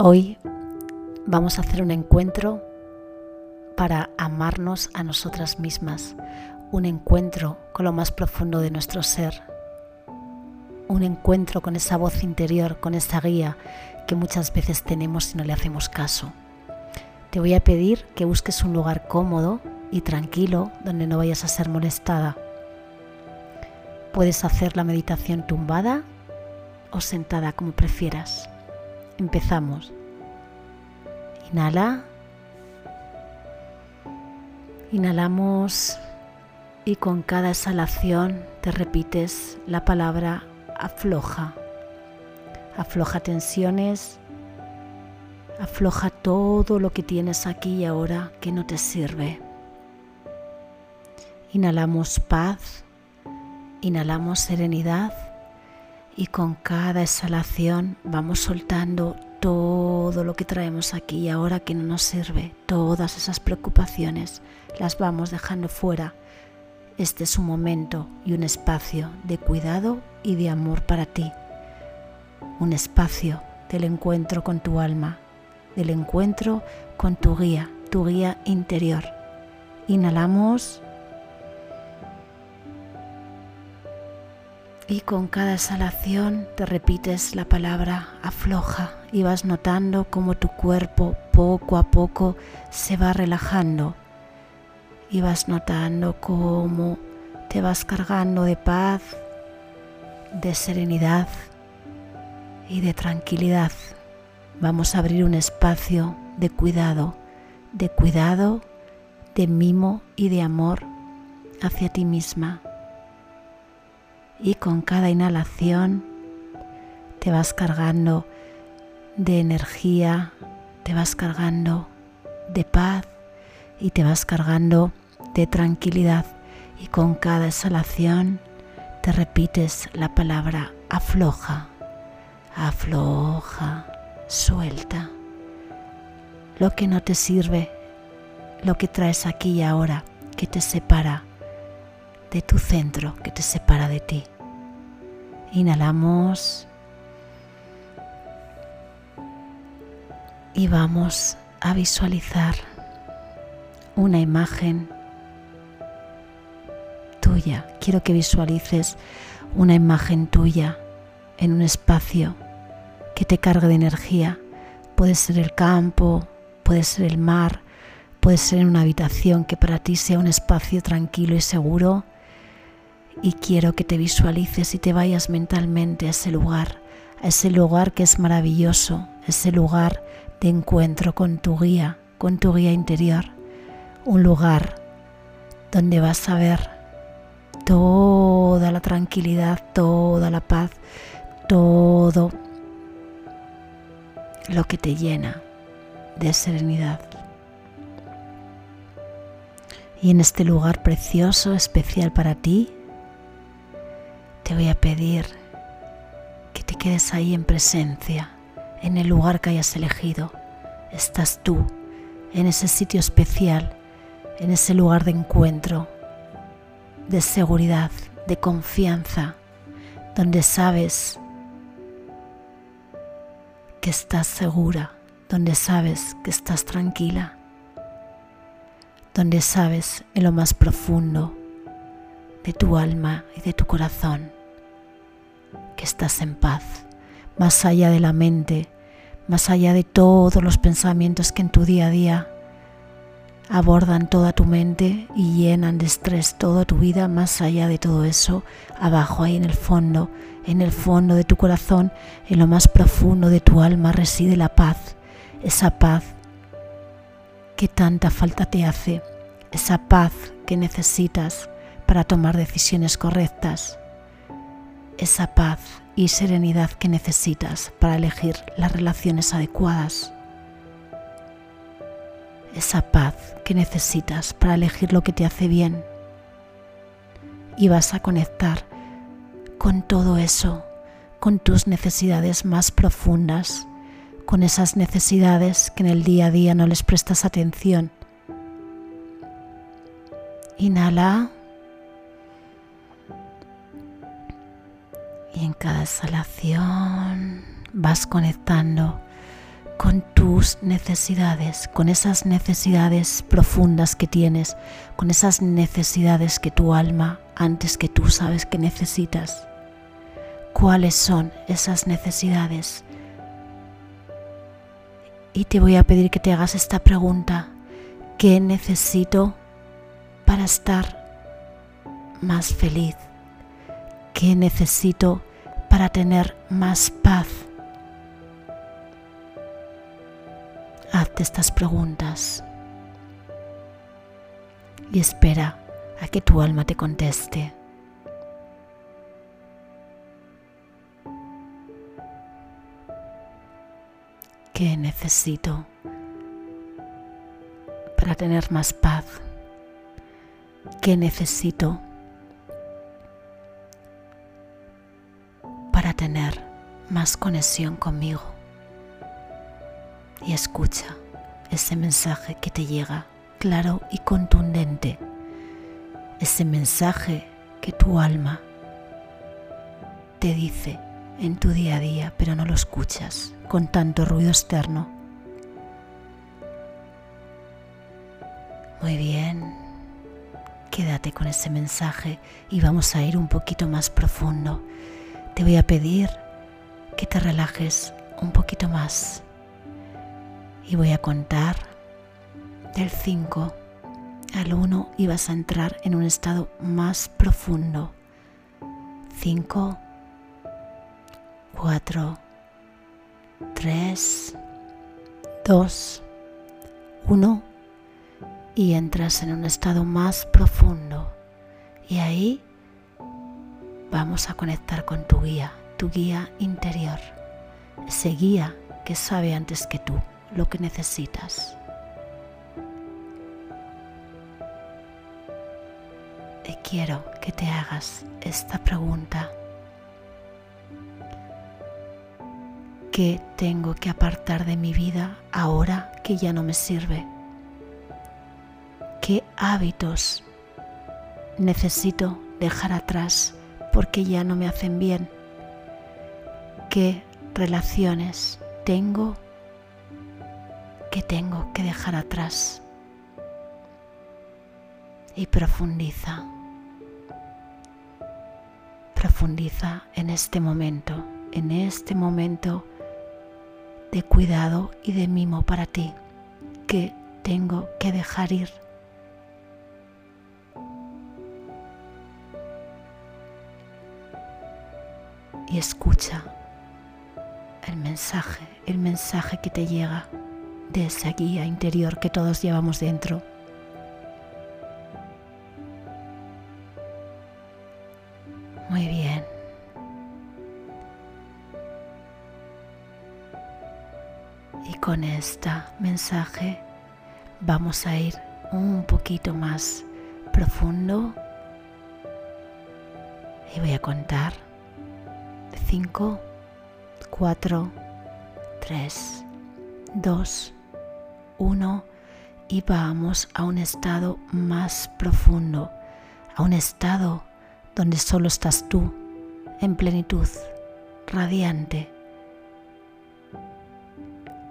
Hoy vamos a hacer un encuentro para amarnos a nosotras mismas, un encuentro con lo más profundo de nuestro ser, un encuentro con esa voz interior, con esa guía que muchas veces tenemos si no le hacemos caso. Te voy a pedir que busques un lugar cómodo y tranquilo donde no vayas a ser molestada. Puedes hacer la meditación tumbada o sentada como prefieras. Empezamos. Inhala. Inhalamos y con cada exhalación te repites la palabra afloja. Afloja tensiones, afloja todo lo que tienes aquí y ahora que no te sirve. Inhalamos paz, inhalamos serenidad y con cada exhalación vamos soltando todo lo que traemos aquí y ahora que no nos sirve, todas esas preocupaciones las vamos dejando fuera. Este es un momento y un espacio de cuidado y de amor para ti. Un espacio del encuentro con tu alma, del encuentro con tu guía, tu guía interior. Inhalamos y con cada exhalación te repites la palabra afloja y vas notando cómo tu cuerpo poco a poco se va relajando y vas notando cómo te vas cargando de paz, de serenidad y de tranquilidad. Vamos a abrir un espacio de cuidado, de cuidado, de mimo y de amor hacia ti misma y con cada inhalación te vas cargando de energía, te vas cargando de paz y te vas cargando de tranquilidad y con cada exhalación te repites la palabra afloja, afloja, suelta. Lo que no te sirve, lo que traes aquí y ahora, que te separa de tu centro, que te separa de ti. Inhalamos y vamos a visualizar una imagen tuya. Quiero que visualices una imagen tuya en un espacio que te cargue de energía. Puede ser el campo, puede ser el mar, puede ser en una habitación que para ti sea un espacio tranquilo y seguro y quiero que te visualices y te vayas mentalmente a ese lugar, a ese lugar que es maravilloso, ese lugar de encuentro con tu guía, con tu guía interior, un lugar donde vas a ver toda la tranquilidad, toda la paz, todo lo que te llena de serenidad. Y en este lugar precioso, especial para ti, voy a pedir que te quedes ahí en presencia, en el lugar que hayas elegido. Estás tú, en ese sitio especial, en ese lugar de encuentro, de seguridad, de confianza, donde sabes que estás segura, donde sabes que estás tranquila, donde sabes en lo más profundo de tu alma y de tu corazón que estás en paz, más allá de la mente, más allá de todos los pensamientos que en tu día a día abordan toda tu mente y llenan de estrés toda tu vida, más allá de todo eso, abajo ahí en el fondo, en el fondo de tu corazón, en lo más profundo de tu alma reside la paz, esa paz que tanta falta te hace, esa paz que necesitas para tomar decisiones correctas, esa paz y serenidad que necesitas para elegir las relaciones adecuadas, esa paz que necesitas para elegir lo que te hace bien y vas a conectar con todo eso, con tus necesidades más profundas, con esas necesidades que en el día a día no les prestas atención. Inhala. Y en cada exhalación vas conectando con tus necesidades, con esas necesidades profundas que tienes, con esas necesidades que tu alma antes que tú sabes que necesitas. ¿Cuáles son esas necesidades? Y te voy a pedir que te hagas esta pregunta. ¿Qué necesito para estar más feliz? ¿Qué necesito para tener más paz? Hazte estas preguntas y espera a que tu alma te conteste. ¿Qué necesito para tener más paz? ¿Qué necesito más conexión conmigo? Y escucha ese mensaje que te llega claro y contundente, ese mensaje que tu alma te dice en tu día a día, pero no lo escuchas con tanto ruido externo. Muy bien, quédate con ese mensaje y vamos a ir un poquito más profundo. Te voy a pedir que te relajes un poquito más y voy a contar del 5 al 1 y vas a entrar en un estado más profundo. 5, 4, 3, 2, 1 y entras en un estado más profundo. Y ahí vamos a conectar con tu guía, tu guía interior, ese guía que sabe antes que tú lo que necesitas. Y quiero que te hagas esta pregunta. ¿Qué tengo que apartar de mi vida ahora que ya no me sirve? ¿Qué hábitos necesito dejar atrás porque ya no me hacen bien? ¿Qué relaciones tengo que tengo que dejar atrás? Y profundiza, profundiza en este momento, en este momento de cuidado y de mimo para ti que tengo que dejar ir. Y escucha el mensaje, el mensaje que te llega de esa guía interior que todos llevamos dentro. Muy bien. con este mensaje vamos a ir un poquito más profundo y voy a contar 5, 4, 3, 2, 1 y vamos a un estado más profundo, a un estado donde solo estás tú en plenitud, radiante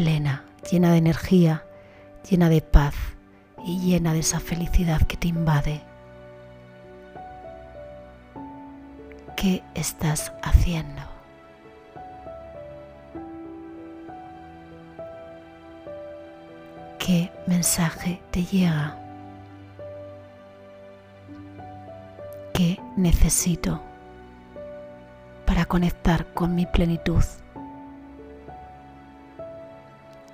plena, llena de energía, llena de paz y llena de esa felicidad que te invade. ¿Qué estás haciendo? ¿Qué mensaje te llega? ¿Qué necesito para conectar con mi plenitud?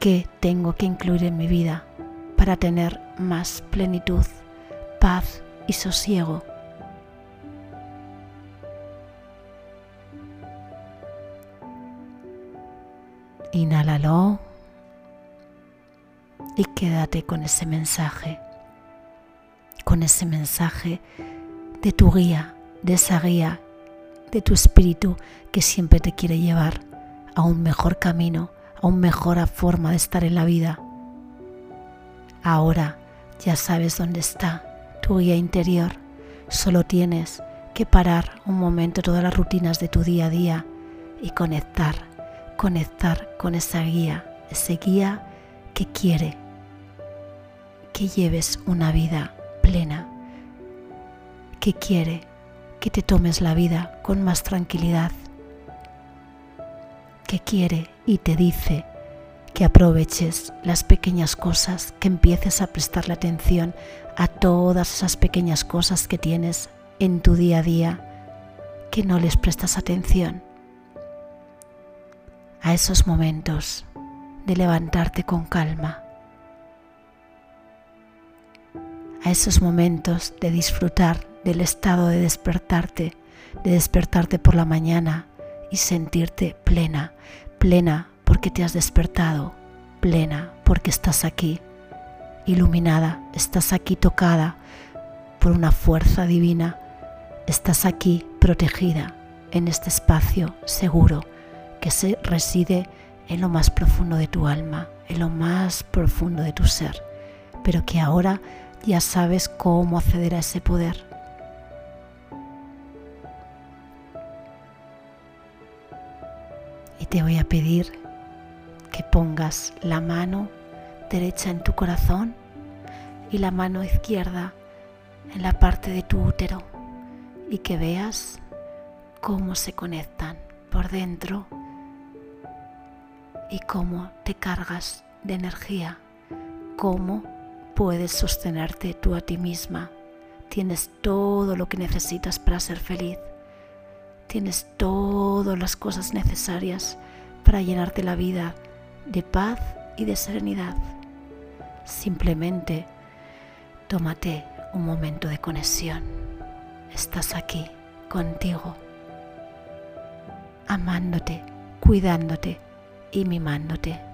¿Qué tengo que incluir en mi vida para tener más plenitud, paz y sosiego? Inhálalo y quédate con ese mensaje, con ese mensaje de tu guía, de esa guía, de tu espíritu que siempre te quiere llevar a un mejor camino aún mejor forma de estar en la vida. Ahora ya sabes dónde está tu guía interior. Solo tienes que parar un momento todas las rutinas de tu día a día y conectar, conectar con esa guía ese guía que quiere que lleves una vida plena, que quiere que te tomes la vida con más tranquilidad, que quiere y te dice que aproveches las pequeñas cosas, que empieces a prestarle atención a todas esas pequeñas cosas que tienes en tu día a día, que no les prestas atención. A esos momentos de levantarte con calma, a esos momentos de disfrutar del estado de despertarte, de despertarte por la mañana y sentirte plena, plena porque te has despertado, plena porque estás aquí, iluminada, estás aquí tocada por una fuerza divina, estás aquí protegida en este espacio seguro que se reside en lo más profundo de tu alma, en lo más profundo de tu ser, pero que ahora ya sabes cómo acceder a ese poder. Y te voy a pedir que pongas la mano derecha en tu corazón y la mano izquierda en la parte de tu útero y que veas cómo se conectan por dentro y cómo te cargas de energía, cómo puedes sostenerte tú a ti misma. Tienes todo lo que necesitas para ser feliz. Tienes todas las cosas necesarias para llenarte la vida de paz y de serenidad. Simplemente tómate un momento de conexión. Estás aquí contigo, amándote, cuidándote y mimándote.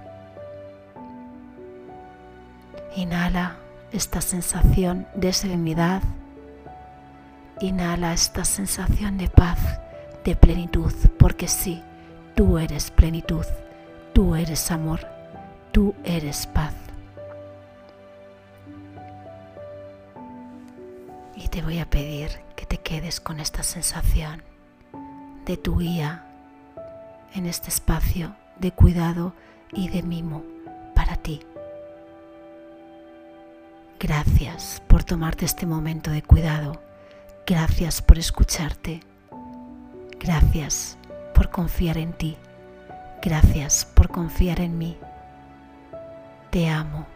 Inhala esta sensación de serenidad. Inhala esta sensación de paz, de plenitud, porque sí, tú eres plenitud. Tú eres amor, tú eres paz. Y te voy a pedir que te quedes con esta sensación de tu guía en este espacio de cuidado y de mimo para ti. Gracias por tomarte este momento de cuidado. Gracias por escucharte. Gracias por confiar en ti. Gracias por confiar en mí. Te amo.